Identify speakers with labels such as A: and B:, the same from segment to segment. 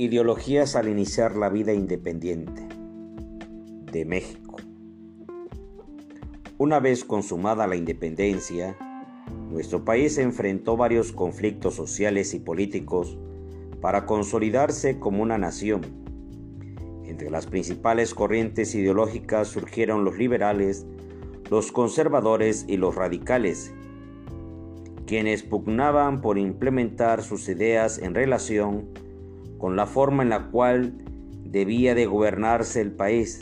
A: Ideologías al iniciar la vida independiente de México. Una vez consumada la independencia, nuestro país enfrentó varios conflictos sociales y políticos para consolidarse como una nación. Entre las principales corrientes ideológicas surgieron los liberales, los conservadores y los radicales, quienes pugnaban por implementar sus ideas en relación con la forma en la cual debía de gobernarse el país,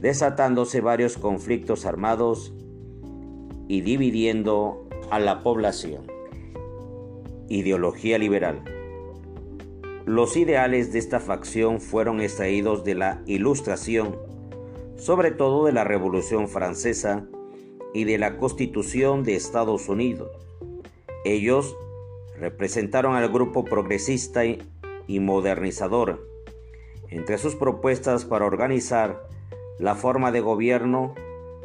A: desatándose varios conflictos armados y dividiendo a la población. Ideología liberal. Los ideales de esta facción fueron extraídos de la Ilustración, sobre todo de la Revolución Francesa y de la Constitución de Estados Unidos ellos representaron al grupo progresista y modernizador. Entre sus propuestas para organizar la forma de gobierno,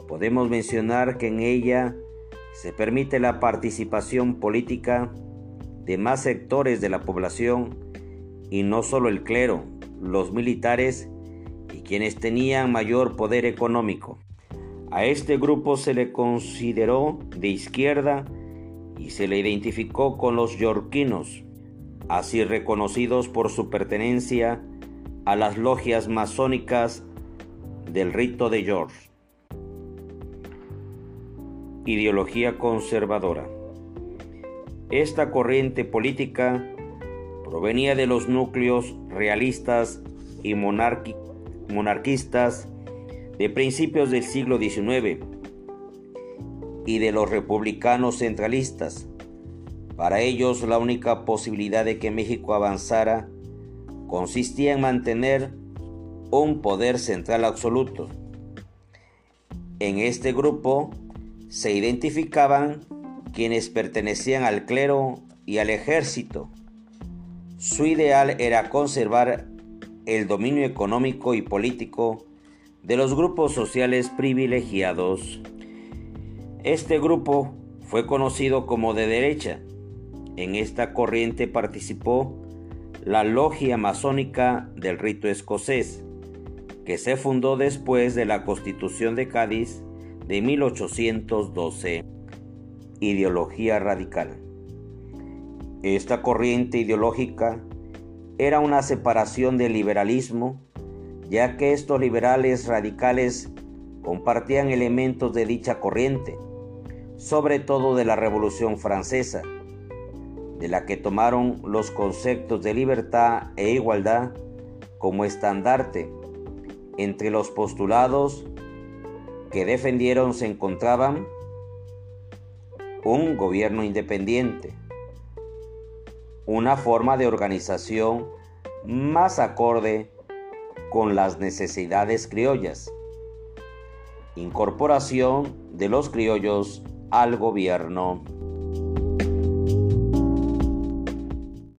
A: podemos mencionar que en ella se permite la participación política de más sectores de la población y no solo el clero, los militares y quienes tenían mayor poder económico. A este grupo se le consideró de izquierda y se le identificó con los yorquinos, así reconocidos por su pertenencia a las logias masónicas del rito de George. Ideología conservadora. Esta corriente política provenía de los núcleos realistas y monarquistas de principios del siglo XIX y de los republicanos centralistas. Para ellos la única posibilidad de que México avanzara consistía en mantener un poder central absoluto. En este grupo se identificaban quienes pertenecían al clero y al ejército. Su ideal era conservar el dominio económico y político de los grupos sociales privilegiados. Este grupo fue conocido como de derecha. En esta corriente participó la logia masónica del rito escocés, que se fundó después de la Constitución de Cádiz de 1812. Ideología radical. Esta corriente ideológica era una separación del liberalismo, ya que estos liberales radicales compartían elementos de dicha corriente sobre todo de la Revolución Francesa, de la que tomaron los conceptos de libertad e igualdad como estandarte. Entre los postulados que defendieron se encontraban un gobierno independiente, una forma de organización más acorde con las necesidades criollas, incorporación de los criollos al gobierno.